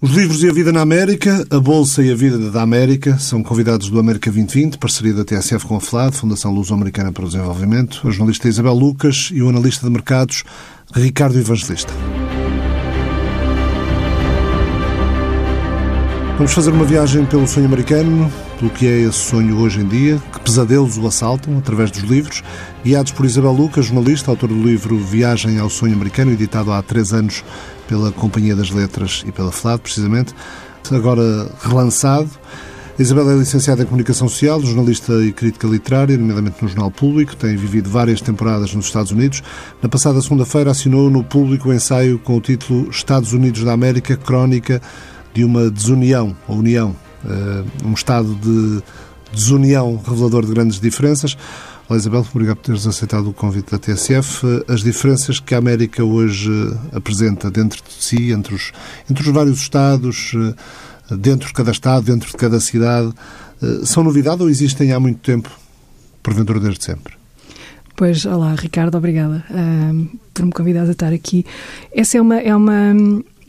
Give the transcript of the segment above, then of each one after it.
Os livros e a vida na América, a Bolsa e a vida da América, são convidados do América 2020, parceria da TSF com a FLAD, Fundação Luso-Americana para o Desenvolvimento, a jornalista Isabel Lucas e o analista de mercados Ricardo Evangelista. Vamos fazer uma viagem pelo sonho americano, pelo que é esse sonho hoje em dia, que pesadelos o assaltam através dos livros, guiados por Isabel Lucas, jornalista, autor do livro Viagem ao Sonho Americano, editado há três anos pela Companhia das Letras e pela FLAD, precisamente, agora relançado. Isabel é licenciada em Comunicação Social, jornalista e crítica literária, nomeadamente no Jornal Público, tem vivido várias temporadas nos Estados Unidos. Na passada segunda-feira assinou no Público o ensaio com o título Estados Unidos da América, crónica de uma desunião, ou união, eh, um estado de desunião revelador de grandes diferenças. Olá Isabel, obrigado por teres aceitado o convite da TSF. As diferenças que a América hoje apresenta dentro de si, entre os, entre os vários Estados, eh, dentro de cada Estado, dentro de cada cidade, eh, são novidade ou existem há muito tempo, porventura desde sempre? Pois, olá Ricardo, obrigada uh, por me convidar a estar aqui. Essa é uma, é uma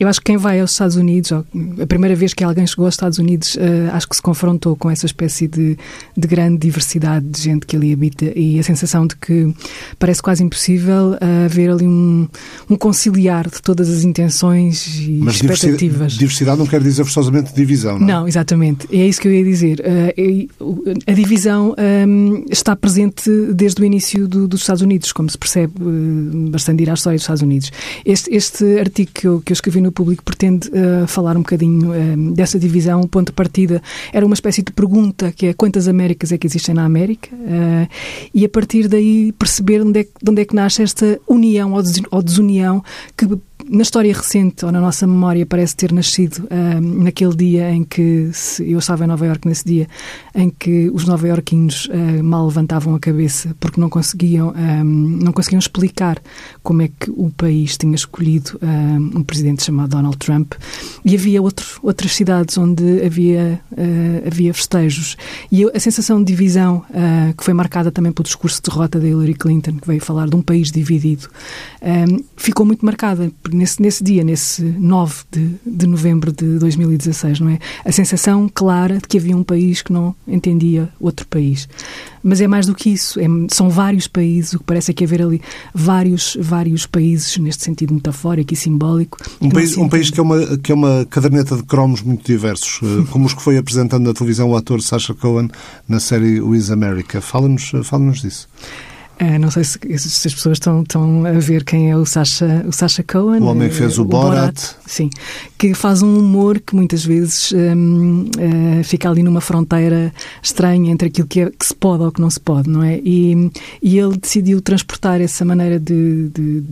eu acho que quem vai aos Estados Unidos, a primeira vez que alguém chegou aos Estados Unidos, uh, acho que se confrontou com essa espécie de, de, grande diversidade de gente que ali habita e a sensação de que parece quase impossível uh, haver ali um, um, conciliar de todas as intenções e Mas expectativas. Diversidade, diversidade não quer dizer forçosamente divisão, não é? Não, exatamente. É isso que eu ia dizer. Uh, a divisão um, está presente desde o início do, dos Estados Unidos, como se percebe bastante ir à história dos Estados Unidos. Este, este artigo que eu, que eu escrevi no o público pretende uh, falar um bocadinho uh, dessa divisão. O ponto de partida era uma espécie de pergunta, que é quantas Américas é que existem na América? Uh, e a partir daí perceber onde é, de onde é que nasce esta união ou desunião que na história recente, ou na nossa memória, parece ter nascido naquele dia em que, se, eu estava em Nova Iorque nesse dia, em que os nova-iorquinos uh, mal levantavam a cabeça porque não conseguiam, um, não conseguiam explicar como é que o país tinha escolhido um, um presidente chamado Donald Trump. E havia outro, outras cidades onde havia, uh, havia festejos. E a sensação de divisão, uh, que foi marcada também pelo discurso de derrota da Hillary Clinton, que veio falar de um país dividido, ficou muito marcada nesse, nesse dia, nesse 9 de, de novembro de 2016, não é? A sensação clara de que havia um país que não entendia outro país. Mas é mais do que isso, é, são vários países, o que parece é que haver ali vários, vários países, neste sentido metafórico e simbólico. Um país, um país que, é uma, que é uma caderneta de cromos muito diversos, eh, como os que foi apresentando na televisão o ator Sacha Cohen na série With America. Fala-nos fala disso. Uh, não sei se, se, as pessoas estão, estão a ver quem é o Sacha, o Sacha Cohen. O homem que fez o, o Borat. Borat. Sim, que faz um humor que muitas vezes um, uh, fica ali numa fronteira estranha entre aquilo que, é, que, se pode ou que não se pode, não é? E, e ele decidiu transportar essa maneira de, de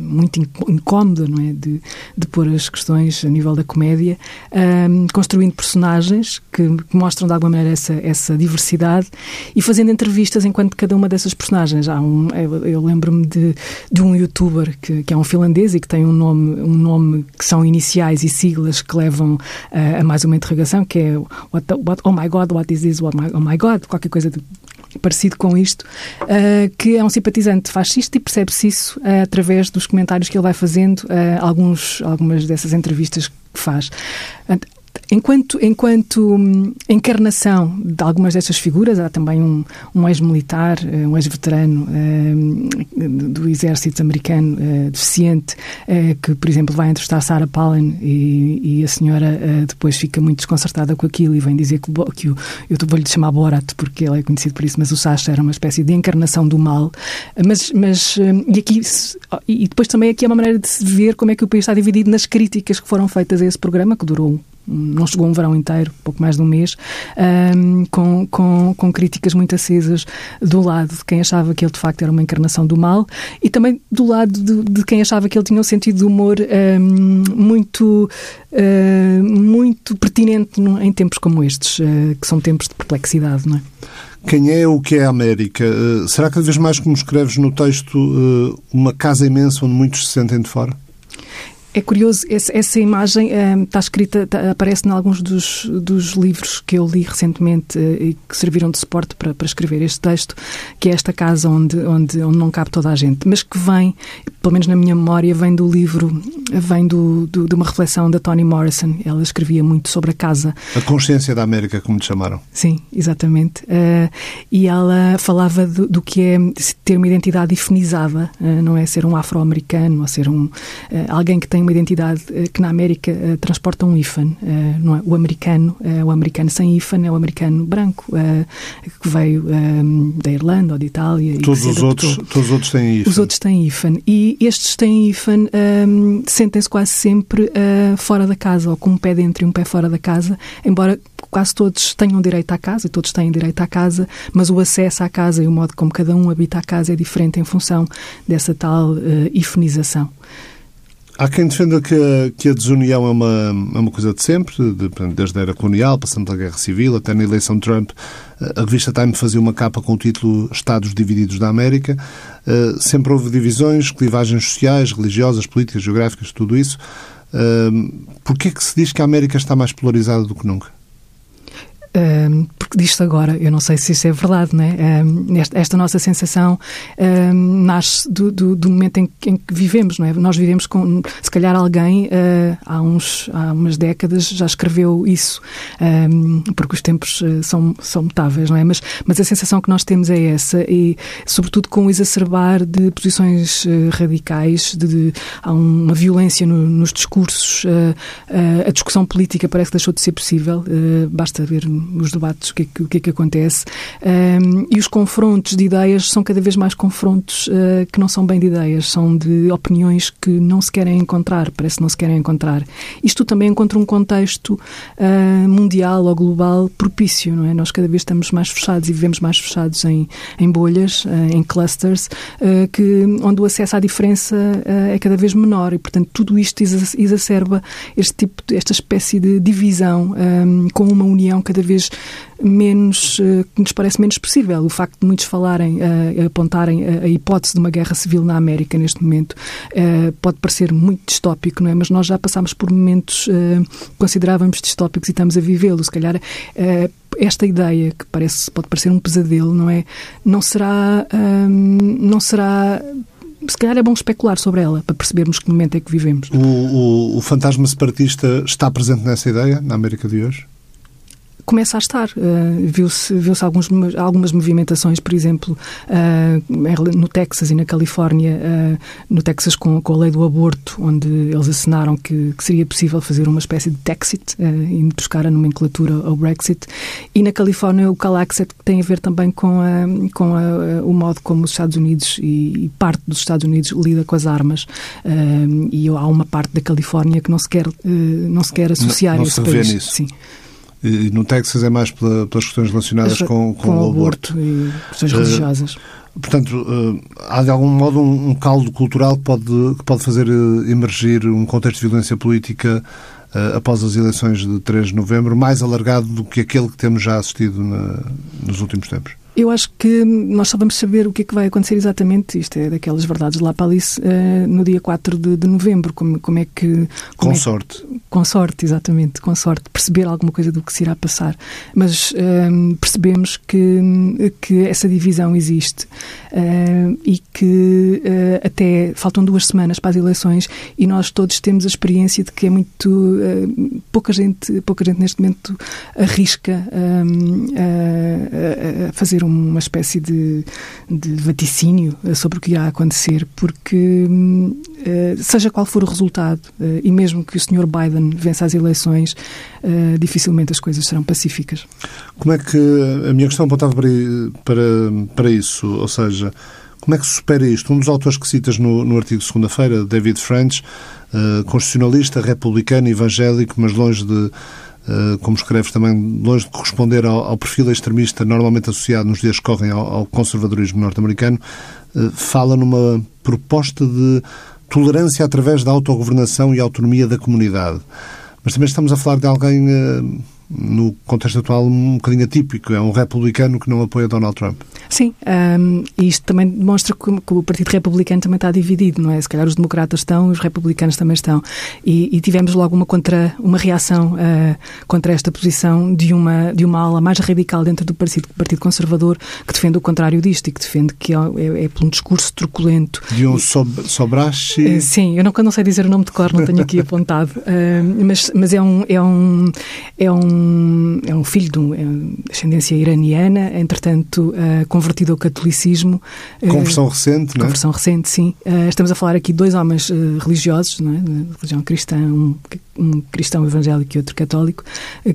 muito incómoda, não é? De, de pôr as questões a nível da comédia, um, construindo personagens que, que, mostram de alguma maneira essa, essa diversidade e fazendo entrevistas enquanto cada uma dessas personagens. Há um, eu, eu lembro-me de, de um youtuber que, que é um finlandês e que tem um nome, um nome que são iniciais e siglas que levam uh, a mais uma interrogação, que é what, the, what, Oh my God, what is this? What my, oh my God, qualquer coisa de, parecido com isto, uh, que é um simpatizante fascista e percebe-se isso uh, através dos comentários que ele vai fazendo, uh, alguns, algumas dessas entrevistas que faz. Enquanto, enquanto hum, encarnação de algumas destas figuras, há também um, um ex-militar, eh, um ex-veterano uh, do exército americano uh, deficiente, que, por exemplo, vai entrevistar Sarah Palin e, e a senhora depois fica muito desconcertada com aquilo e vem dizer que, que o, eu vou-lhe chamar Borat porque ele é conhecido por isso, mas o Sasha era uma espécie de encarnação do mal. Mas, mas e aqui e depois também aqui é uma maneira de se ver como é que o país está dividido nas críticas que foram feitas a esse programa, que durou não chegou um verão inteiro, pouco mais de um mês, um, com, com, com, críticas muito acesas do lado de quem achava que ele de facto era uma encarnação do mal e também do lado de, de quem achava que ele tinha um sentido de humor um, muito, uh, muito pertinente em tempos como estes, uh, que são tempos de perplexidade, não é? Quem é o que é a América? Uh, será cada vez mais, como escreves no texto, uma casa imensa onde muitos se sentem de fora? É curioso, essa, imagem um, está escrita, está, aparece em alguns dos, dos livros que eu li recentemente uh, e que serviram de suporte para, para escrever este texto, que é esta casa onde, onde, onde não cabe toda a gente, mas que vem pelo menos na minha memória, vem do livro, vem do, do, de uma reflexão da Toni Morrison. Ela escrevia muito sobre a casa. A consciência da América, como lhe chamaram. Sim, exatamente. Uh, e ela falava do, do, que é ter uma identidade definizada, uh, não é ser um afro-americano ou ser um, uh, alguém que tem uma identidade que na América transporta um hífen. não é? O americano, o americano sem hífen é o americano branco, que veio da Irlanda ou de Itália. Todos os, outros, todos os outros têm hífen. Os outros têm hífen. E estes têm hífen um, sentem-se quase sempre uh, fora da casa, ou com um pé dentro e um pé fora da casa, embora quase todos tenham direito à casa, e todos têm direito à casa, mas o acesso à casa e o modo como cada um habita a casa é diferente em função dessa tal uh. Há quem defenda que a, que a desunião é uma, é uma coisa de sempre, de, desde a era colonial, passando pela Guerra Civil, até na eleição de Trump. A revista Time fazia uma capa com o título Estados Divididos da América. Uh, sempre houve divisões, clivagens sociais, religiosas, políticas, geográficas, tudo isso. Uh, que se diz que a América está mais polarizada do que nunca? Um, porque disto agora, eu não sei se isso é verdade, não é? Um, esta, esta, nossa sensação um, nasce do, do, do momento em, em, que vivemos, não é? Nós vivemos com, se calhar alguém uh, há, uns, há umas décadas já escreveu isso, porque os tempos uh, são, são mutáveis, não é? Mas, mas a sensação que nós temos é essa, e sobretudo com o exacerbar de posições uh, radicais, de, de, há uma violência no, nos discursos, a discussão política parece que deixou de ser possível, basta ver os debates, o que é que, o que, é que acontece. Um, e os confrontos de ideias são cada vez mais confrontos uh, que não são bem de ideias, são de opiniões que não se querem encontrar, parece que não se querem encontrar. Isto também encontra um contexto uh, mundial ou global propício, não é? Nós cada vez estamos mais fechados e vivemos mais fechados em, em bolhas, uh, em clusters, que, onde o acesso à diferença é cada vez menor e, portanto, tudo isto exacerba este tipo, esta espécie de divisão um, com uma união cada vez vez menos, eh, que nos parece menos possível. O facto de muitos falarem, uh, apontarem a, hipótese de uma guerra civil na América neste momento uh, pode parecer muito distópico, não é? Mas nós já passámos por momentos considerávamos distópicos e estamos a vivê-lo. Se calhar esta ideia que parece pode parecer um pesadelo, não é? Não será, não será se calhar é bom especular sobre ela para percebermos que momento é que vivemos. O, o, o fantasma separatista está presente nessa ideia na América de hoje? Começa a estar. Uh, Viu-se viu algumas movimentações, por exemplo, uh, no Texas e na Califórnia, uh, no Texas com, com, a lei do aborto, onde eles assinaram que, que seria possível fazer uma espécie de Texit e buscar a nomenclatura ao Brexit. E na Califórnia o Calaxet tem a ver também com, a, com a, o modo como os Estados Unidos e, e, parte dos Estados Unidos lida com as armas. e há uma parte da Califórnia que não se quer, não se quer associar não, não a esse país. Nisso. Sim. E no Texas é mais pela, pelas questões relacionadas com, com, com o aborto. e questões religiosas. Uh, portanto, uh, há de algum modo um, caldo cultural que pode, que pode fazer uh, emergir um contexto de violência política após as eleições de 3 de novembro, mais alargado do que aquele que temos já assistido na, nos últimos tempos. Eu acho que nós só vamos saber o que é que vai acontecer exatamente, isto é daquelas verdades lá para Alice, uh, no dia 4 de, de novembro, como, como é que... Como com é sorte. com sorte, exatamente, com sorte, perceber alguma coisa do que se irá passar. Mas uh, percebemos que, que essa divisão existe uh, e que até faltam duas semanas para as eleições e nós todos temos a experiência de que é muito... pouca, gente, pouca gente neste momento arrisca a fazer fazer uma espécie de, de vaticínio eh, sobre o que irá acontecer, porque eh, seja qual for o resultado, eh, e mesmo que o Sr. Biden vença as eleições, dificilmente as coisas serão pacíficas. Como é que a minha questão apontava para, para, para isso? Ou seja, como é que se supera isto? Um dos autores que citas no, no artigo de segunda-feira, David French, uh, constitucionalista, republicano, evangélico, mas longe de como escreves também, longe de corresponder ao, ao, perfil extremista normalmente associado nos dias que correm ao, ao conservadorismo norte-americano, eh, fala numa proposta de tolerância através da autogovernação e autonomia da comunidade. Mas também estamos a falar de alguém eh, no contexto atual, um bocadinho atípico. É um republicano que não apoia Donald Trump. Sim, um, e isto também demonstra que, que, o Partido Republicano também está dividido, não é? Se calhar os democratas estão, os republicanos também estão. E, e tivemos logo uma, contra, uma reação uh, contra esta posição de uma, de uma ala mais radical dentro do Partido, Partido Conservador que defende o contrário disto e que defende que é, é, é por um discurso truculento. De um sob, Sobrashi? Uh, sim, eu não, não sei dizer o nome de cor, não tenho aqui apontado, uh, mas, mas é um, é um, é um, é um filho de um, é ascendência iraniana, entretanto, uh, convertido ao catolicismo. Conversão recente, não é? Conversão recente, sim. estamos a falar aqui de dois homens religiosos, não é? religião cristã, um, um cristão evangélico e outro católico,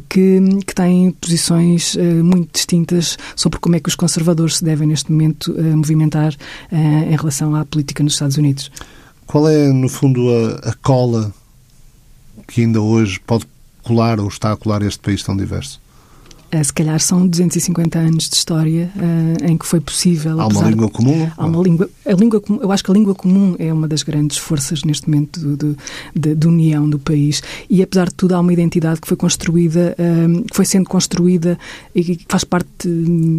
que, que têm posições muito distintas sobre como é que os conservadores se devem, neste momento, movimentar em relação à política nos Estados Unidos. Qual é, no fundo, a, a cola que ainda hoje pode colar ou está a colar este país tão diverso? Eh, se calhar são 250 anos de história uh, em que foi possível. Há uma língua comum? Há uma língua, a língua, eu acho que a língua comum é uma das grandes forças neste momento de, de, de, de união do país. E apesar de tudo, há uma identidade que foi construída, uh, que foi sendo construída e que faz parte,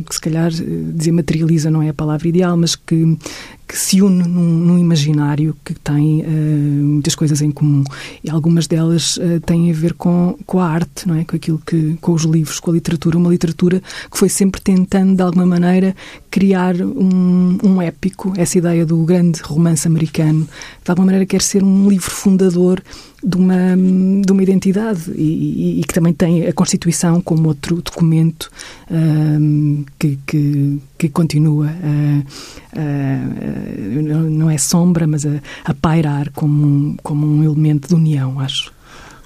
que se calhar dizer materializa não é a palavra ideal, mas que, que se une num, num imaginário que tem uh, muitas coisas em comum. E algumas delas uh, têm a ver com, com a arte, não é? Com aquilo que com os livros, com a literatura, uma literatura que foi sempre tentando de alguma maneira criar um, um épico, essa ideia do grande romance americano, de alguma maneira quer ser um livro fundador de uma, de uma identidade e, e, que também tem a Constituição como outro documento um, que, que, que, continua a, a, não é sombra, mas a, a pairar como um, como um elemento de união, acho.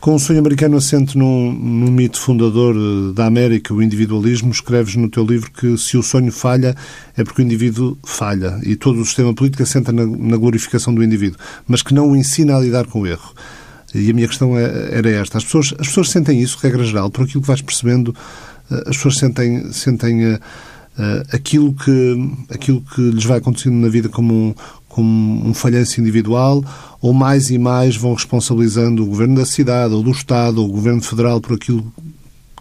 Com o sonho americano assente num, num, mito fundador eh, da América, o individualismo, escreves no teu livro que se o sonho falha é porque o indivíduo falha e todo o sistema político assenta na, na glorificação do indivíduo, mas que não o ensina a lidar com o erro. E a minha questão é, era esta. As pessoas, as pessoas sentem isso, regra geral, por aquilo que vais percebendo, eh, as pessoas sentem, sentem uh, aquilo, que, aquilo que lhes vai acontecendo na vida como um, como um falhanço individual, ou mais e mais vão responsabilizando o governo da cidade, ou do Estado, ou o governo federal por aquilo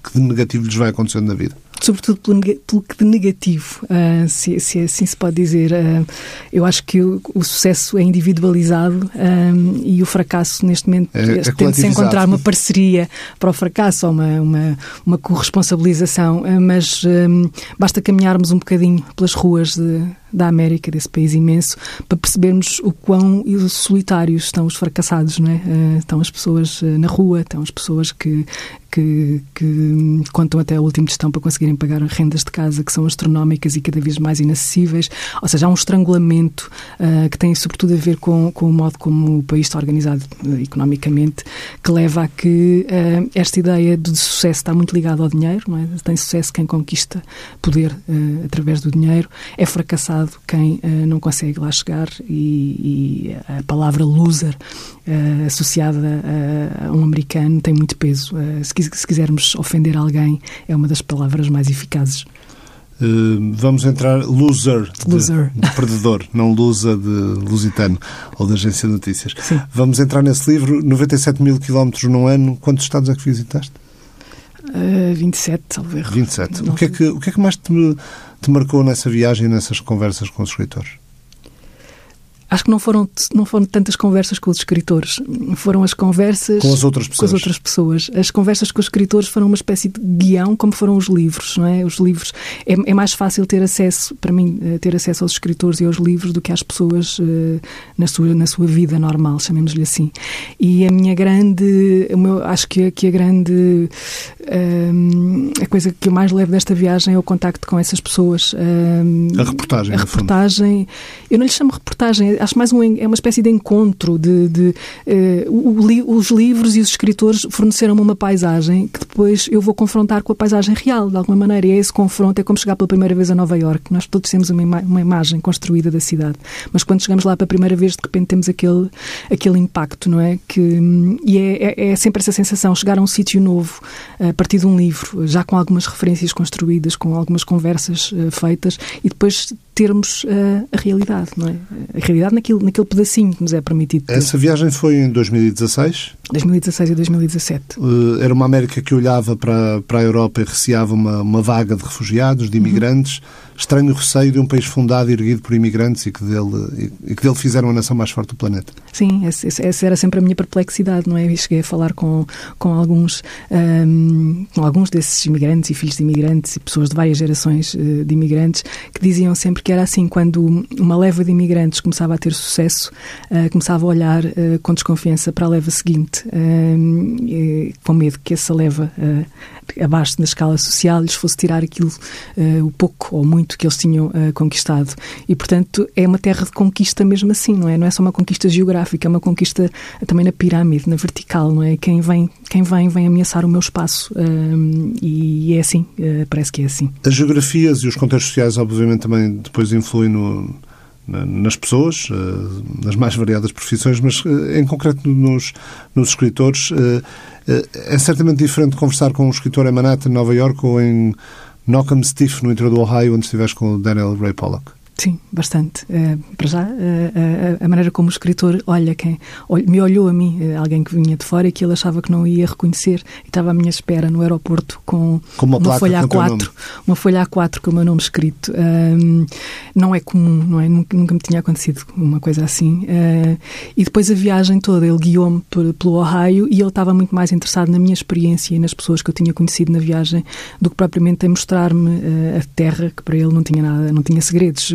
que de negativo lhes vai acontecendo na vida sobretudo pelo, pelo que de negativo, uh, se, se, assim se pode dizer. Uh, eu acho que o, o, sucesso é individualizado um, e o fracasso, neste momento, é, é tende-se a encontrar uma parceria para o fracasso ou uma, uma, uma corresponsabilização, uh, mas um, basta caminharmos um bocadinho pelas ruas de, da América, desse país imenso, para percebermos o quão solitários estão os fracassados, não é? estão as pessoas na rua, estão as pessoas que, que, que contam até a última gestão para conseguirem pagar rendas de casa que são astronómicas e cada vez mais inacessíveis. Ou seja, há um estrangulamento uh, que tem sobretudo a ver com, com o modo como o país está organizado uh, economicamente, que leva a que uh, esta ideia de sucesso está muito ligada ao dinheiro. Não é? Tem sucesso quem conquista poder através do dinheiro. É fracassado quem não consegue lá chegar e, e a palavra loser associada a, a, um americano tem muito peso. se se quisermos ofender alguém, é uma das palavras mais eficazes. Uh, vamos entrar loser, de, loser. de perdedor, não lusa de lusitano ou da agência de notícias. Sim. Vamos entrar nesse livro, 97 mil quilómetros num ano. Quantos estados é que visitaste? Uh, 27, talvez. 27. O que, é que, o que é que mais te, te marcou nessa viagem e nessas conversas com os escritores? Acho que não foram, não foram tantas conversas com os escritores, foram as conversas com as outras pessoas. Com as, outras pessoas. as conversas com os escritores foram uma espécie de guião, como foram os livros, não é? Os livros é, é mais fácil ter acesso, para mim, eh, ter acesso aos escritores e aos livros do que às pessoas uh, na sua na sua vida normal, chamemos-lhe assim. E a minha grande, meu, acho que, que a grande um, a coisa que eu mais levo desta viagem é o contacto com essas pessoas. Um, a reportagem. A reportagem. Eu não lhe chamo reportagem acho mais um, é uma espécie de encontro de, de uh, os livros e os escritores forneceram-me uma paisagem que depois eu vou confrontar com a paisagem real, de alguma maneira. E é esse confronto, é como chegar pela primeira vez a Nova York. Nós todos temos uma, ima uma imagem construída da cidade, mas quando chegamos lá pela primeira vez, de repente temos aquele, aquele impacto, não é? Que, e é, é, é sempre essa sensação, chegar a um sítio novo, a partir de um livro, já com algumas referências construídas, com algumas conversas uh, feitas, e depois termos uh, a realidade, não é? A realidade naquilo, naquele pedacinho que nos é permitido ter. Essa viagem foi em 2016? 2016 e 2017. Uh, era uma América que olhava olhava para, para a Europa e receava uma, uma vaga de refugiados, de imigrantes, uhum. Estranho receio de um país fundado e erguido por imigrantes e que dele, e que dele fizeram a nação mais forte do planeta. Sim, essa era sempre a minha perplexidade, não é? Eu cheguei a falar com, com, alguns, um, com alguns desses imigrantes e filhos de imigrantes e pessoas de várias gerações uh, de imigrantes que diziam sempre que era assim, quando uma leva de imigrantes começava a ter sucesso, uh, começava a olhar uh, com desconfiança para a leva seguinte, com medo que essa leva abaixo na escala social lhes fosse tirar aquilo, o pouco ou muito que eles tinham conquistado. E, portanto, é uma terra de conquista mesmo assim, não é? Não é só uma conquista geográfica, é uma conquista também na pirâmide, na vertical, não é? Quem vem, quem vem, vem ameaçar o meu espaço. e é assim, parece que é assim. As geografias e os contextos sociais, obviamente, também depois influem no, nas pessoas, eh, nas mais variadas profissões, mas eh, em concreto nos, nos escritores. Eh, é certamente diferente conversar com um escritor em Manhattan, Nova York, ou em Knockham Stiff, no interior do Ohio, onde estiveste com o Daniel Ray Pollock. Sim, bastante. Uh, para já, uh, uh, a maneira como o escritor olha quem me olhou a mim, alguém que vinha de fora e que ele achava que não ia reconhecer e estava à minha espera no aeroporto com, com uma, uma folha A4, uma folha A4 com o meu nome escrito. não é comum, não é? Nunca, nunca, me tinha acontecido uma coisa assim. e depois a viagem toda, ele guiou-me pelo Ohio e ele estava muito mais interessado na minha experiência e nas pessoas que eu tinha conhecido na viagem do que propriamente em mostrar-me a terra, que para ele não tinha nada, não tinha segredos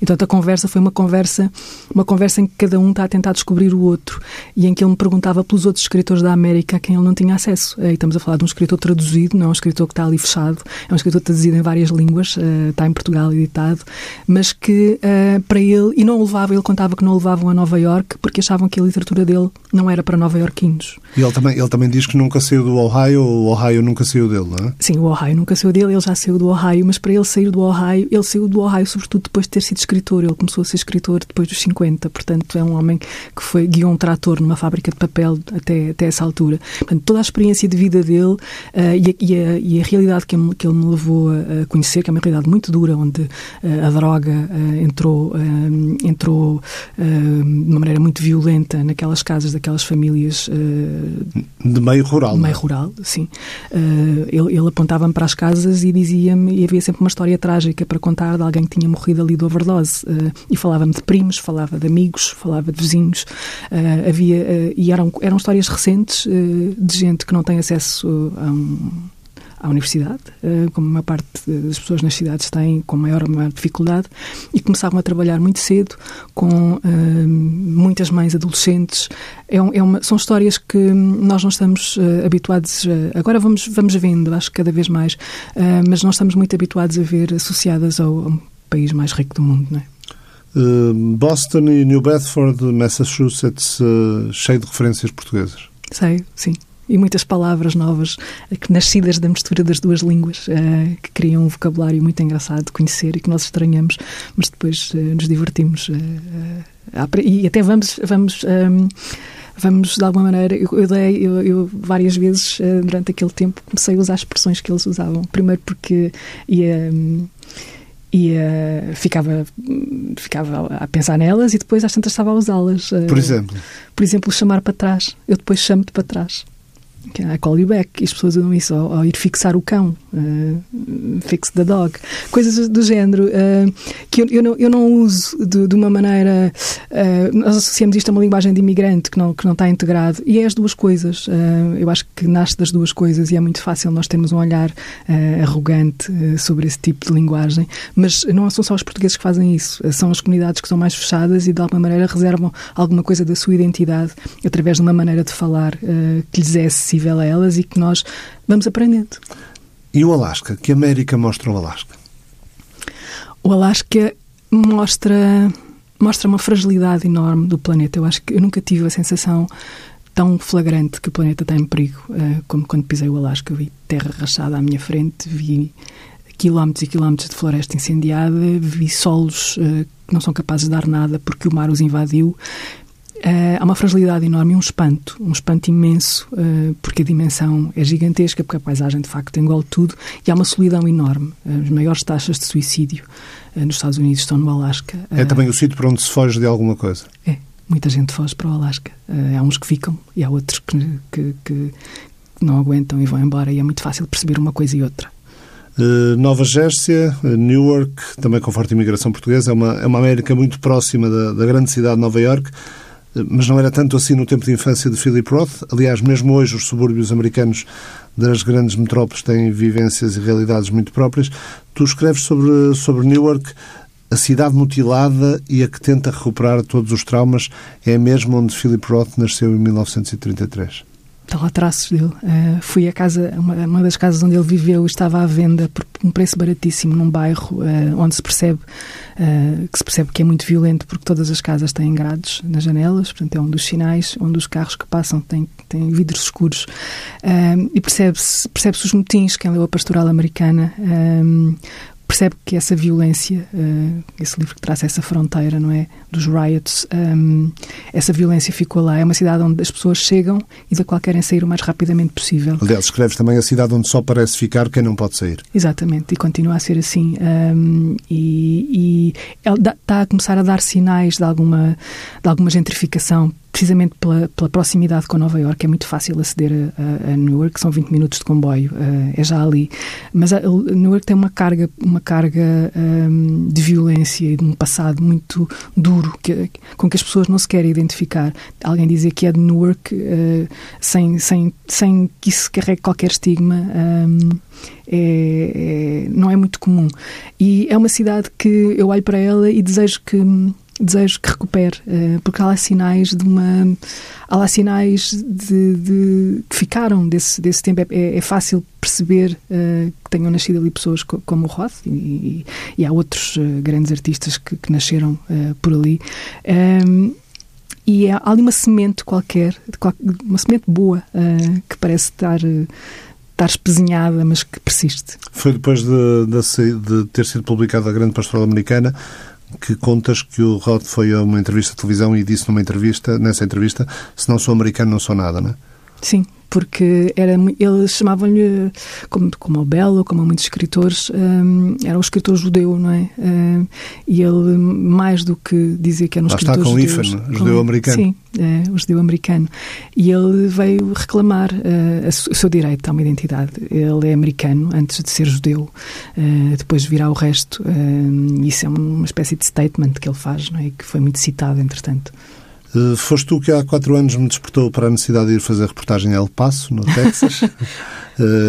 então a conversa foi uma conversa, uma conversa em que cada um está a tentar descobrir o outro e em que ele me perguntava pelos outros escritores da América a quem ele não tinha acesso. E estamos a falar de um escritor traduzido, não é um escritor que está ali fechado, é um escritor traduzido em várias línguas, eh, está em Portugal editado, mas que eh, para ele, e não o levava, ele contava que não o levavam a Nova York porque achavam que a literatura dele não era para nova-iorquinos. E ele também, ele também diz que nunca saiu do Ohio, o Ohio nunca saiu dele, não é? Sim, o Ohio nunca saiu dele, ele já saiu do Ohio, mas para ele sair do Ohio, ele saiu do Ohio sobretudo depois de ter sido escritor. Ele começou a ser escritor depois dos 50, portanto é um homem que foi guiou um trator numa fábrica de papel até, até essa altura. Portanto, toda a experiência de vida dele uh, e, a, e, a, e, a, realidade que, que ele me levou a, conhecer, que é uma realidade muito dura, onde uh, a droga uh, entrou, entrou de uma maneira muito violenta naquelas casas daquelas famílias de meio rural. De meio é? rural, sim. ele, ele apontava-me para as casas e dizia-me, e havia sempre uma história trágica para contar de alguém que tinha morrido ali do overdose. Uh, e falava-me de primos, falava de amigos, falava de vizinhos. Uh, havia, uh, e eram, eram histórias recentes de gente que não tem acesso a um à universidade, como uma parte das pessoas nas cidades têm com maior ou maior dificuldade, e começavam a trabalhar muito cedo com uh, muitas mães adolescentes. É, é uma, são histórias que nós não estamos uh, habituados, a, agora vamos, vamos vendo, acho que cada vez mais, uh, mas não estamos muito habituados a ver associadas ao, país mais rico do mundo, não é? Uh, Boston e New Bedford, Massachusetts, uh, cheio de referências portuguesas. Sei, sim. E muitas palavras novas, que nascidas da mistura das duas línguas, uh, que criam um vocabulário muito engraçado de conhecer e que nós estranhamos, mas depois nos divertimos. e até vamos. vamos um, vamos de alguma maneira. Eu, eu, dei, eu, eu várias vezes durante aquele tempo comecei a usar expressões que eles usavam. Primeiro porque ia. E uh, ficava, ficava a pensar nelas e depois às tantas estava a usá-las. Uh, por exemplo? Por exemplo, chamar para trás. Eu depois chamo-te para trás que é I call you back, e as pessoas usam isso ao ir fixar o cão, uh, fix the dog, coisas do género, uh, que eu, eu, não, eu não uso de, de uma maneira. Uh, nós associamos isto a uma linguagem de imigrante que não, que não está integrado, e é as duas coisas. eu acho que nasce das duas coisas e é muito fácil nós termos um olhar arrogante sobre esse tipo de linguagem, mas não são só os portugueses que fazem isso, são as comunidades que são mais fechadas e de alguma maneira reservam alguma coisa da sua identidade através de uma maneira de falar que lhes é acessível a elas e que nós vamos aprendendo. E o Alasca? Que América mostra o Alasca? O Alasca mostra mostra uma fragilidade enorme do planeta. Eu acho que eu nunca tive a sensação tão flagrante que o planeta está em perigo uh, como quando pisei o Alasca. Vi terra rachada à minha frente, vi quilómetros e quilómetros de floresta incendiada, vi solos uh, que não são capazes de dar nada porque o mar os invadiu, Uh, há uma fragilidade enorme, um espanto, um espanto imenso, uh, porque a dimensão é gigantesca, porque a paisagem de facto engole tudo, e há uma solidão enorme. As maiores taxas de suicídio nos Estados Unidos estão no Alasca. É também o sítio para onde se foge de alguma coisa? É, muita gente foge para o Alasca. há uns que ficam e há outros que, que, que não aguentam e vão embora, e é muito fácil perceber uma coisa e outra. Nova Jersey, Newark, também com forte imigração portuguesa, é uma, é uma América muito próxima da, da grande cidade de Nova York, uh, mas não era tanto assim no tempo de infância de Philip Roth. Aliás, mesmo hoje, os subúrbios americanos das grandes metrópoles têm vivências e realidades muito próprias. Tu escreves sobre, sobre Newark, a cidade mutilada e a que tenta recuperar todos os traumas, é mesmo onde Philip Roth nasceu em 1933 está lá traços dele. Uh, fui à casa, uma, uma, das casas onde ele viveu estava à venda por um preço baratíssimo num bairro uh, onde se percebe uh, que se percebe que é muito violento porque todas as casas têm grades nas janelas, portanto é um dos sinais onde os carros que passam têm, têm vidros escuros e percebe-se percebe os motins, quem leu a Pastoral Americana percebe que essa violência, uh, esse livro que traz essa fronteira, não é? Dos riots, um, essa violência ficou lá. É uma cidade onde as pessoas chegam e da qual querem sair o mais rapidamente possível. Aliás, escreves também a cidade onde só parece ficar quem não pode sair. Exatamente, e continua a ser assim. Um, e, e está a começar a dar sinais de alguma, de alguma gentrificação precisamente pela, pela, proximidade com Nova York, é muito fácil aceder a, a, Newark, são 20 minutos de comboio, uh, é já ali. Mas a, Newark tem uma carga, uma carga um, de violência e de um passado muito duro que, com que as pessoas não se querem identificar. Alguém dizer que é de Newark uh, sem, sem, sem que isso carregue qualquer estigma. Um, é, é, não é muito comum. E é uma cidade que eu olho para ela e desejo que desejo que recupere, eh, porque há lá sinais de uma. Há lá sinais de, de que ficaram desse, desse tempo. É, é fácil perceber uh, que tenham nascido ali pessoas como o Roth e, e há outros uh, grandes artistas que, que nasceram uh, por ali. Um, ehm, e há ali uma semente qualquer, uma semente boa, que parece estar estar espezinhada, mas que persiste. Foi depois de, de, de, ter sido publicada a Grande Pastoral Americana que contas que o Rod foi a uma entrevista de televisão e disse numa entrevista, nessa entrevista, se não sou americano não sou nada, não é? Sim, porque era, eles chamavam-lhe, como, como o Belo, como muitos escritores, um, era um escritor judeu, não é? Um, e ele, mais do que dizer que era um Lá escritor está com judeu. IFAN, judeu-americano. Sim, é, o judeu-americano. E ele veio reclamar uh, o seu direito a uma identidade. Ele é americano antes de ser judeu, uh, depois virá o resto. Uh, isso é uma espécie de statement que ele faz, não é? que foi muito citado, entretanto. Uh, foste tu que há quatro anos me despertou para a necessidade de ir fazer reportagem a El Paso, no Texas. uh,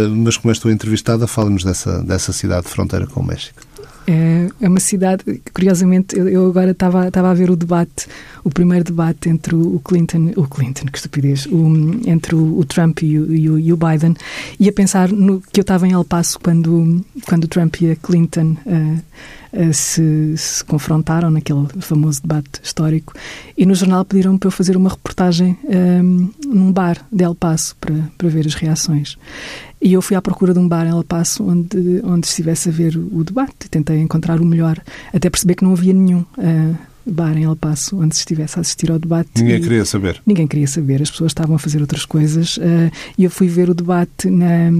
mas como és tu entrevistada, fala-nos dessa, dessa cidade de fronteira com o México. É, é uma cidade, curiosamente, eu, eu agora estava, a ver o debate, o primeiro debate entre o Clinton, o Clinton, que estupidez, o, entre o, o Trump e o, e e o Biden, e a pensar no que eu estava em El Paso quando, quando o Trump e a Clinton uh, se, se, confrontaram naquele famoso debate histórico, e no jornal pediram para eu fazer uma reportagem um, num bar de El Paso para, para ver as reações. E eu fui à procura de um bar em La Paz onde, onde estivesse a ver o debate. Tentei encontrar o melhor, até perceber que não havia nenhum. Uh, bar em El Paso onde se estivesse a assistir ao debate. Ninguém queria saber. Ninguém queria saber, as pessoas estavam a fazer outras coisas uh, e eu fui ver o debate na,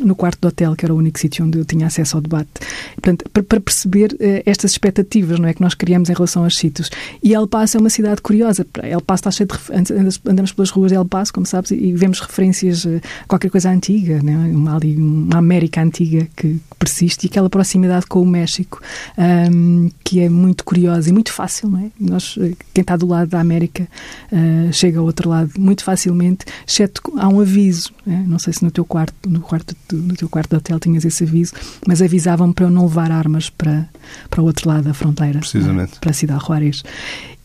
no quarto do hotel, que era o único sítio onde eu tinha acesso ao debate. Portanto, para, para perceber uh, estas expectativas não é, que nós criamos em relação aos sítios. E El Paso é uma cidade curiosa. El Paso está cheio de. Andamos pelas ruas de El Paso, como sabes, e vemos referências a qualquer coisa antiga, é? uma, ali, uma América antiga que, persiste e aquela proximidade com o México, um, que é muito curiosa e muito fácil não é? Nós, eh, quem está do lado da América uh, chega ao outro lado muito facilmente, exceto há um aviso. É? Não sei se no teu quarto, no quarto, no teu quarto de hotel tinhas esse aviso, mas avisavam para eu não levar armas para, para o outro lado da fronteira, Precisamente. para a cidade Juárez.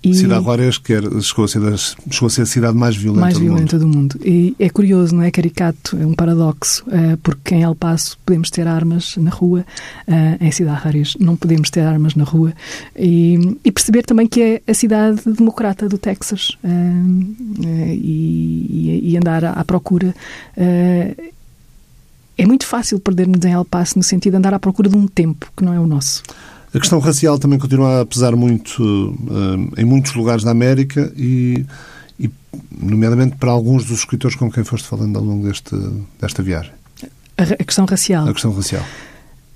E... Cidade Juarez, que era, chegou, a ser das, chegou a ser a cidade mais violenta, mais do, violenta mundo. do mundo. E é curioso, não é caricato, é um paradoxo, uh, porque em El Paso podemos ter armas na rua, uh, em Cidade Juarez não podemos ter armas na rua. E, e, perceber também que é a cidade democrata do Texas uh, e, e, andar à, à procura é muito fácil perdermos em El Paso no sentido de andar à procura de um tempo que não é o nosso. A questão racial também continua a pesar muito uh, em muitos lugares da América e, e, nomeadamente, para alguns dos escritores com quem foste falando ao longo deste, desta viagem. A, a questão racial? A questão racial.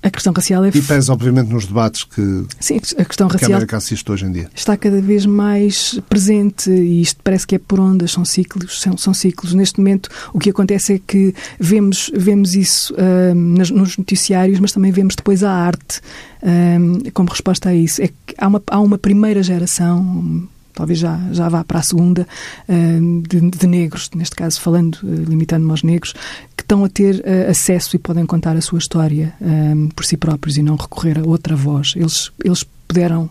A questão racial é... E pesa, obviamente, nos debates que, Sim, a questão que racial a América assiste hoje em dia. está cada vez mais presente e isto parece que é por ondas, são ciclos, são, são ciclos. Neste momento, o que acontece é que vemos, vemos isso uh, nas, nos noticiários, mas também vemos depois a arte uh, como resposta a isso. É que há uma, há uma primeira geração, talvez já, já vá para a segunda, uh, de, de, negros, neste caso falando, uh, limitando-me aos negros, que estão a ter uh, acesso e podem contar a sua história por si próprios e não recorrer a outra voz. Eles, eles puderam,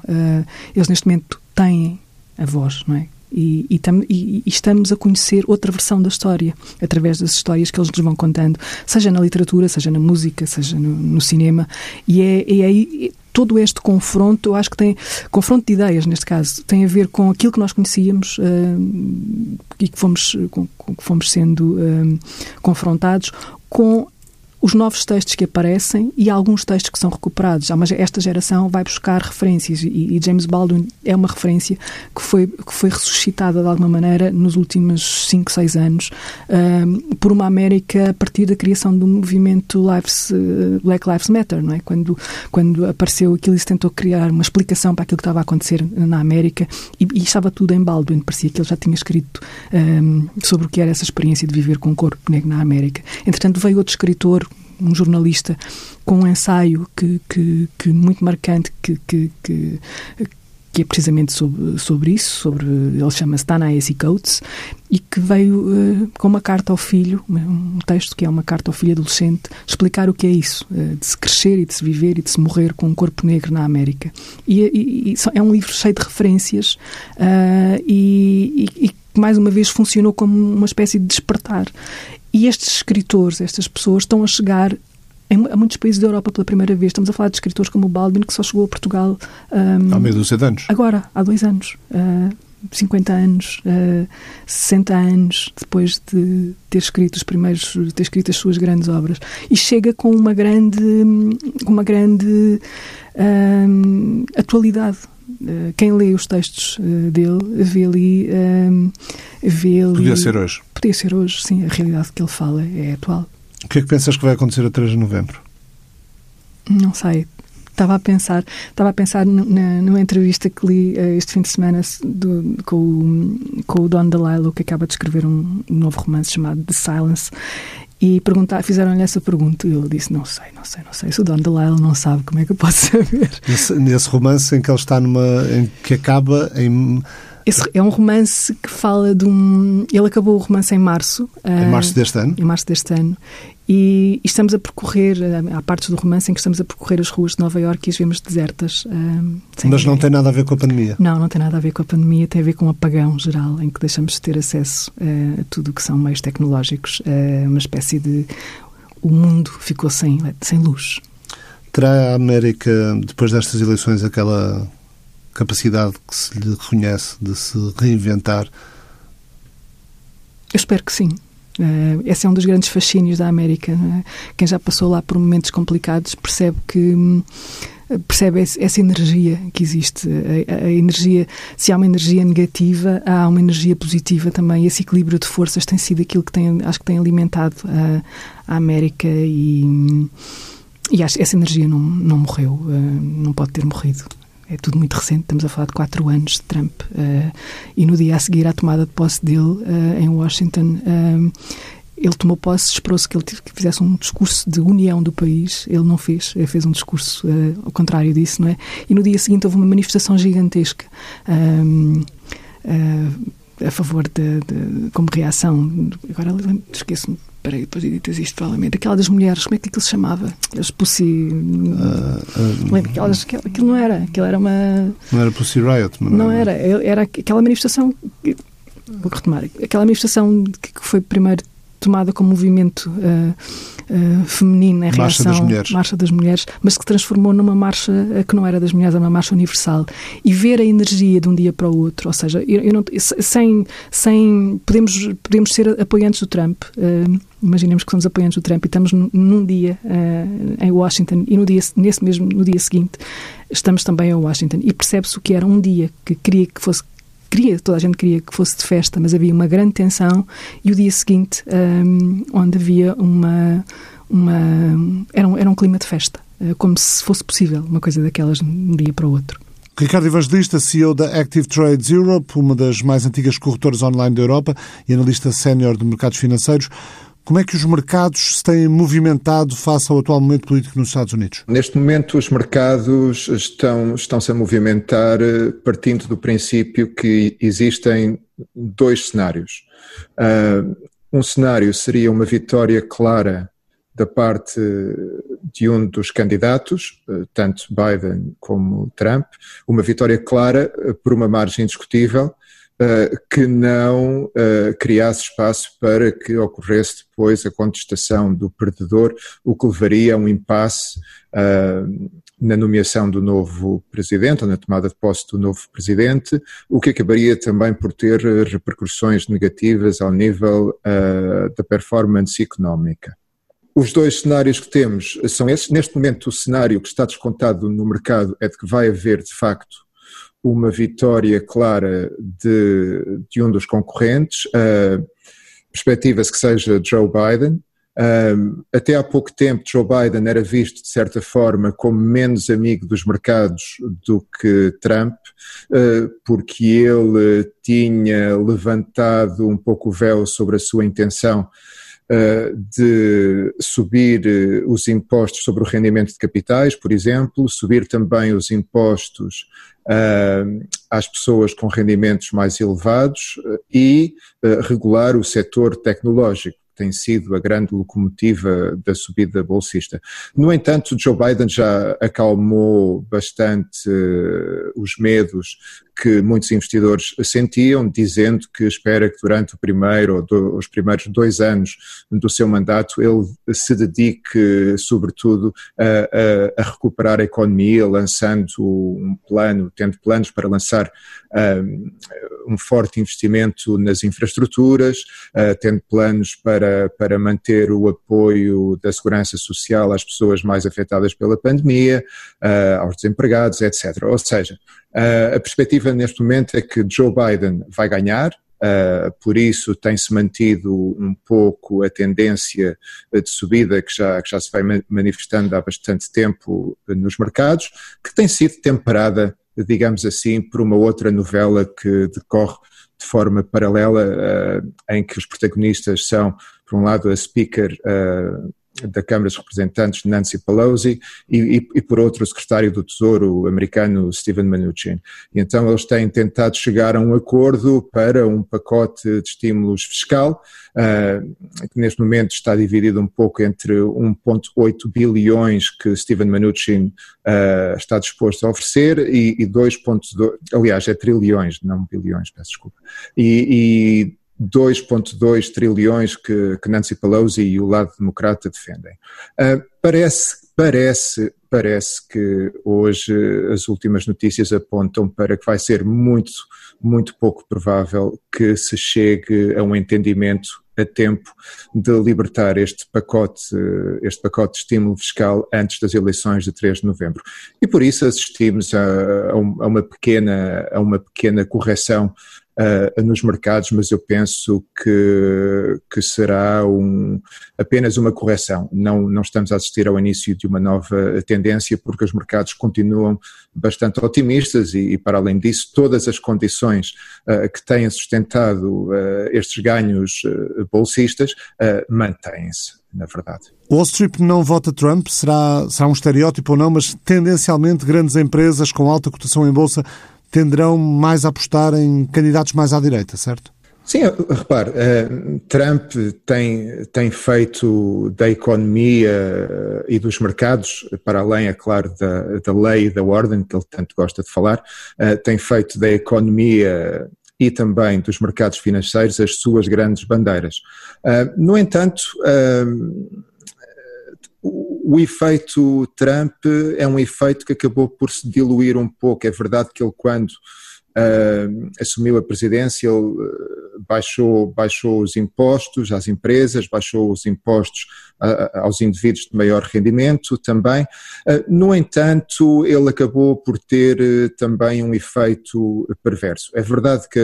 eles neste momento têm a voz, não é? E, e, tam, e, e, estamos a conhecer outra versão da história através das histórias que eles nos vão contando, seja na literatura, seja na música, seja no, no cinema. E é, é aí todo este confronto, eu acho que tem confronto de ideias neste caso, tem a ver com aquilo que nós conhecíamos uh, e que fomos, com, que fomos sendo uh, confrontados com os novos textos que aparecem e alguns textos que são recuperados. Mas esta geração vai buscar referências e, James Baldwin é uma referência que foi, que foi ressuscitada de alguma maneira nos últimos 5, 6 anos um, por uma América a partir da criação do movimento Lives, uh, Black Lives Matter, não é? Quando, quando apareceu aquilo e se tentou criar uma explicação para aquilo que estava a acontecer na América e, e estava tudo em Baldwin. Parecia que ele já tinha escrito um, sobre o que era essa experiência de viver com um corpo negro na América. Entretanto, veio outro escritor, um jornalista com um ensaio que, que, que muito marcante que, que, que, que é precisamente sobre, sobre isso, sobre ele chama-se Ta-Nehisi Coates e que veio uh, com uma carta ao filho, um texto que é uma carta ao filho adolescente, explicar o que é isso, uh, de se crescer e de se viver e de se morrer com um corpo negro na América. E, e, e é um livro cheio de referências uh, e, e mais uma vez funcionou como uma espécie de despertar. E estes escritores, estas pessoas, estão a chegar a muitos países da Europa pela primeira vez. Estamos a falar de escritores como o Baldwin, que só chegou a Portugal. Um, há meio dos anos. Agora, há dois anos. Uh, 50 anos, uh, 60 anos depois de ter escrito os primeiros, ter escrito as suas grandes obras e chega com uma grande, com uma grande um, atualidade. Uh, quem lê os textos uh, dele vê ali, um, vê ali. Podia ser hoje. Podia ser hoje, sim. A realidade que ele fala é atual. O que é que pensas que vai acontecer a 3 de novembro? Não sei. Estava a pensar, estava a pensar na, numa entrevista que li uh, este fim de semana do, com, o, com o Don DeLillo, que acaba de escrever um, um novo romance chamado The Silence, e perguntar, fizeram-lhe essa pergunta e ele disse, não sei, não sei, não sei. Se o Don DeLillo não sabe, como é que eu posso saber? Nesse, nesse romance em que ele está numa... em que acaba em esse é um romance que fala de um. Ele acabou o romance em março. Em março deste ano? Em março deste ano. E, e estamos a percorrer, há partes do romance em que estamos a percorrer as ruas de Nova Iorque e as vemos desertas. Mas não tem nada a ver com a pandemia? Não, não tem nada a ver com a pandemia, tem a ver com um apagão geral, em que deixamos de ter acesso a tudo o que são meios tecnológicos. uma espécie de. O mundo ficou sem, sem luz. Terá a América, depois destas eleições, aquela capacidade que se lhe reconhece de se reinventar? Eu espero que sim. Uh, esse é um dos grandes fascínios da América. É? Quem já passou lá por momentos complicados percebe que hum, percebe essa energia que existe. A, a, energia, se há uma energia negativa, há uma energia positiva também. Esse equilíbrio de forças tem sido aquilo que tem, acho que tem alimentado a, a América e, hum, e acho, essa energia não, não morreu, uh, não pode ter morrido é tudo muito recente, estamos a falar de quatro anos de Trump. Uh, e no dia a seguir à tomada de posse dele, uh, em Washington, uh, ele tomou posse, esperou-se que ele que fizesse um discurso de união do país. Ele não fez, ele fez um discurso ao contrário disso, não é? E no dia seguinte houve uma manifestação gigantesca. a favor de, de, como reação agora esqueço-me Peraí, depois editas isto provavelmente. Aquela das mulheres, como é que aquilo se chamava? As Pussy. Uh, uh, aquelas, aquilo não era. Aquilo era uma. Não era Pussy Riot, mas não, não era. era. Era aquela manifestação. Vou retomar. Aquela manifestação que foi primeiro tomada como movimento uh, uh, feminino em marcha reação das mulheres. marcha das mulheres, mas que transformou numa marcha uh, que não era das mulheres, era uma marcha universal. E ver a energia de um dia para o outro, ou seja, eu, eu não, sem, sem podemos podemos ser apoiantes do Trump. Uh, imaginemos que somos apoiantes do Trump e estamos num dia uh, em Washington e no dia, nesse mesmo, no dia seguinte estamos também em Washington e percebe-se o que era um dia que queria que fosse queria, toda a gente queria que fosse de festa, mas havia uma grande tensão e o dia seguinte, um, onde havia uma. uma era, um, era um clima de festa. como se fosse possível uma coisa daquelas de um dia para o outro. Ricardo Evangelista, CEO da Active Trades Europe, uma das mais antigas corretoras online da Europa e analista sénior de mercados financeiros. Como é que os mercados se têm movimentado face ao atual momento político nos Estados Unidos? Neste momento, os mercados estão, estão-se a movimentar eh, partindo do princípio que existem dois cenários. Uh, um cenário seria uma vitória clara da parte de um dos candidatos, eh, tanto Biden como Trump, uma vitória clara por uma margem indiscutível que não uh, criasse espaço para que ocorresse depois a contestação do perdedor, o que levaria a um impasse uh, na nomeação do novo presidente, ou na tomada de posse do novo presidente, o que acabaria também por ter repercussões negativas ao nível da performance económica. Os dois cenários que temos são esses. Neste momento, o cenário que está descontado no mercado é de que vai haver, de facto, uma vitória clara de, de um dos concorrentes. Uh, Perspectiva-se que seja Joe Biden. Até há pouco tempo, Joe Biden era visto, de certa forma, como menos amigo dos mercados do que Trump, uh, porque ele tinha levantado um pouco o véu sobre a sua intenção de subir os impostos sobre o rendimento de capitais, por exemplo, subir também os impostos uh, às pessoas com rendimentos mais elevados e regular o setor tecnológico tem sido a grande locomotiva da subida bolsista. No entanto, Joe Biden já acalmou bastante os medos que muitos investidores sentiam, dizendo que espera que durante o primeiro ou do, os primeiros dois anos do seu mandato ele se dedique, sobretudo, a, a, a recuperar a economia, lançando um plano, tendo planos para lançar um, um forte investimento nas infraestruturas, uh, tendo planos para, para manter o apoio da segurança social às pessoas mais afetadas pela pandemia, uh, aos desempregados, etc. Ou seja, Uh, a perspectiva neste momento é que Joe Biden vai ganhar, Uh, por isso tem-se mantido um pouco a tendência de subida que já, que já se vai manifestando há bastante tempo nos mercados, que tem sido temperada, digamos assim, por uma outra novela que decorre de forma paralela, uh, em que os protagonistas são, por um lado, a speaker uh, da Câmara dos Representantes Nancy Pelosi e, e, e, por outro o secretário do Tesouro americano Steven Mnuchin. E então eles têm tentado chegar a um acordo para um pacote de estímulos fiscal uh, que neste momento está dividido um pouco entre 1.8 bilhões que Steven Mnuchin uh, está disposto a oferecer e, e 2.2, aliás é trilhões, não bilhões, peço desculpa, e, 2,2 trilhões que, que, Nancy Pelosi e o lado democrata defendem. Uh, parece, parece, parece que hoje as últimas notícias apontam para que vai ser muito, muito pouco provável que se chegue a um entendimento a tempo de libertar este pacote, este pacote de estímulo fiscal antes das eleições de 3 de novembro. E por isso assistimos a, a uma, pequena, a uma pequena correção uh, nos mercados, mas eu penso que, que será um, apenas uma correção. Não, não estamos a assistir ao início de uma nova tendência, porque os mercados continuam bastante otimistas e, e para além disso, todas as condições uh, que têm sustentado uh, estes ganhos bolsistas mantêm-se na verdade. Wall Street não vota Trump, será, será um estereótipo ou não, mas tendencialmente grandes empresas com alta cotação em bolsa tenderão mais a apostar em candidatos mais à direita, certo? Sim, repare, uh, Trump tem, tem feito da economia e dos mercados, para além, é claro, da, da lei e da ordem, que ele tanto gosta de falar, uh, tem feito da economia e também dos mercados financeiros as suas grandes bandeiras. No entanto, o efeito Trump é um efeito que acabou por se diluir um pouco. É verdade que ele, quando uh, assumiu a presidência, ele uh, baixou, baixou os impostos às empresas, baixou os impostos uh, aos indivíduos de maior rendimento também. Ah, no entanto, ele acabou por ter também um efeito perverso. É verdade que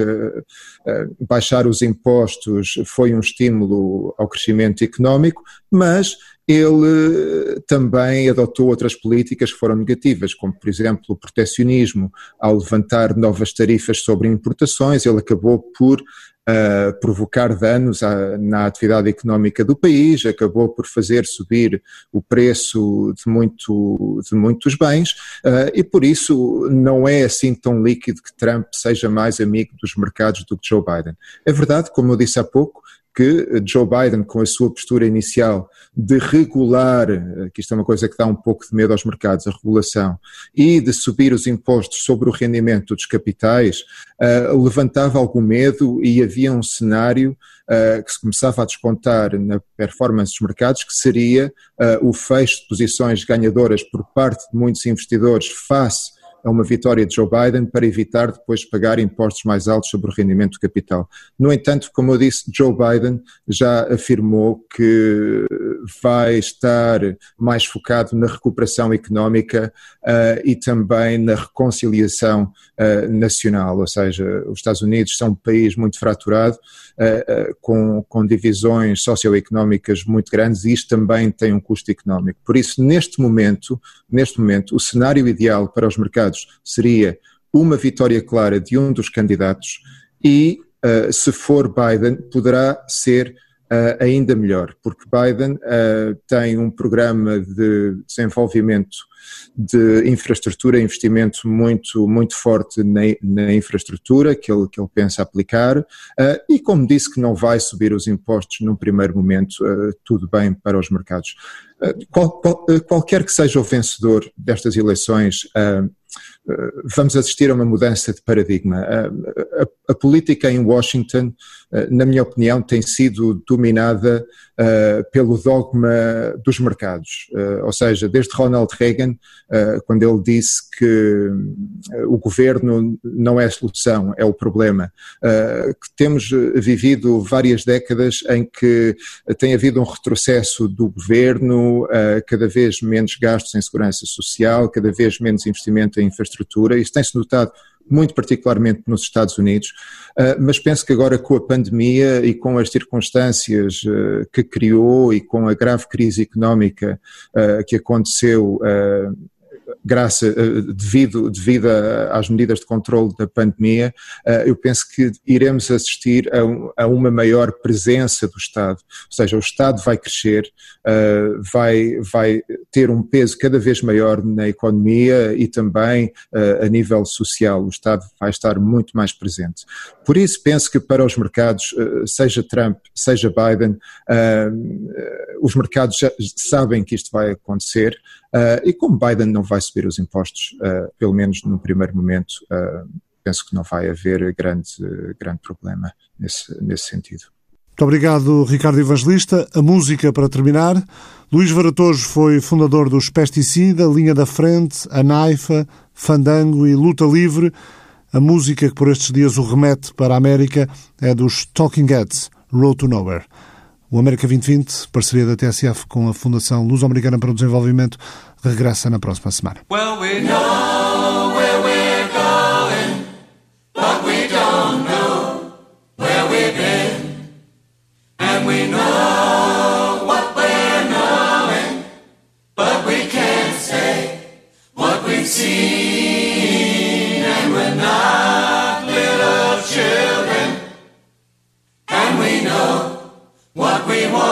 baixar os impostos foi um estímulo ao crescimento económico, mas ele também adotou outras políticas que foram negativas, como por exemplo o protecionismo, ao levantar novas tarifas sobre importações, ele acabou por uh, provocar danos à, na atividade económica do país, acabou por fazer subir o preço de, muito, de muitos bens uh, e por isso não é assim tão líquido que Trump seja mais amigo dos mercados do que Joe Biden. É verdade, como eu disse há pouco, que Joe Biden, com a sua postura inicial de regular, que isto é uma coisa que dá um pouco de medo aos mercados, a regulação, e de subir os impostos sobre o rendimento dos capitais, uh, levantava algum medo e havia um cenário uh, que se começava a descontar na performance dos mercados, que seria uh, o fecho de posições ganhadoras por parte de muitos investidores face a uma vitória de Joe Biden para evitar depois pagar impostos mais altos sobre o rendimento do capital. No entanto, como eu disse, Joe Biden já afirmou que vai estar mais focado na recuperação económica uh, e também na reconciliação uh, nacional, ou seja, os Estados Unidos são um país muito fraturado, uh, com, com divisões socioeconómicas muito grandes e isto também tem um custo económico. Por isso, neste momento, neste momento, o cenário ideal para os mercados seria uma vitória clara de um dos candidatos e, se for Biden, poderá ser uh, ainda melhor, porque Biden uh, tem um programa de desenvolvimento de infraestrutura, investimento muito, muito forte na, na infraestrutura que ele, que ele pensa aplicar, uh, e como disse que não vai subir os impostos num primeiro momento, tudo bem para os mercados. Qual, qual, qualquer que seja o vencedor destas eleições, vamos assistir a uma mudança de paradigma. A, a, a, política em Washington, na minha opinião, tem sido dominada uh, pelo dogma dos mercados. Uh, ou seja, desde Ronald Reagan, uh, quando ele disse que o governo não é a solução, é o problema, que temos vivido várias décadas em que tem havido um retrocesso do governo, cada vez menos gastos em segurança social, cada vez menos investimento em infraestrutura. Isso tem-se notado muito particularmente nos Estados Unidos, ah, mas penso que agora com a pandemia e com as circunstâncias ah, que criou e com a grave crise económica ah, que aconteceu graça, eh, devido, devido às medidas de controle da pandemia, eh, eu penso que iremos assistir a, a, uma maior presença do Estado, ou seja, o Estado vai crescer, eh, vai, vai ter um peso cada vez maior na economia e também a nível social, o Estado vai estar muito mais presente. Por isso penso que para os mercados, seja Trump, seja Biden, os mercados já sabem que isto vai acontecer e como Biden não vai subir os impostos, uh, pelo menos no primeiro momento, uh, penso que não vai haver grande, grande problema nesse, nesse sentido. Muito obrigado, Ricardo Evangelista. A música para terminar. Luís Varatojo foi fundador dos Pesticida, Linha da Frente, a Naifa, Fandango e Luta Livre. A música que por estes dias o remete para a América é dos Talking Heads, Road to Nowhere. O América 2020, parceria da TSF com a Fundação Luso-Americana para o Desenvolvimento, regressa na próxima semana. Well, we don't know where we've been, and we know what we're knowing, but we can't say what we've seen. And we're not little children, and we know what we time.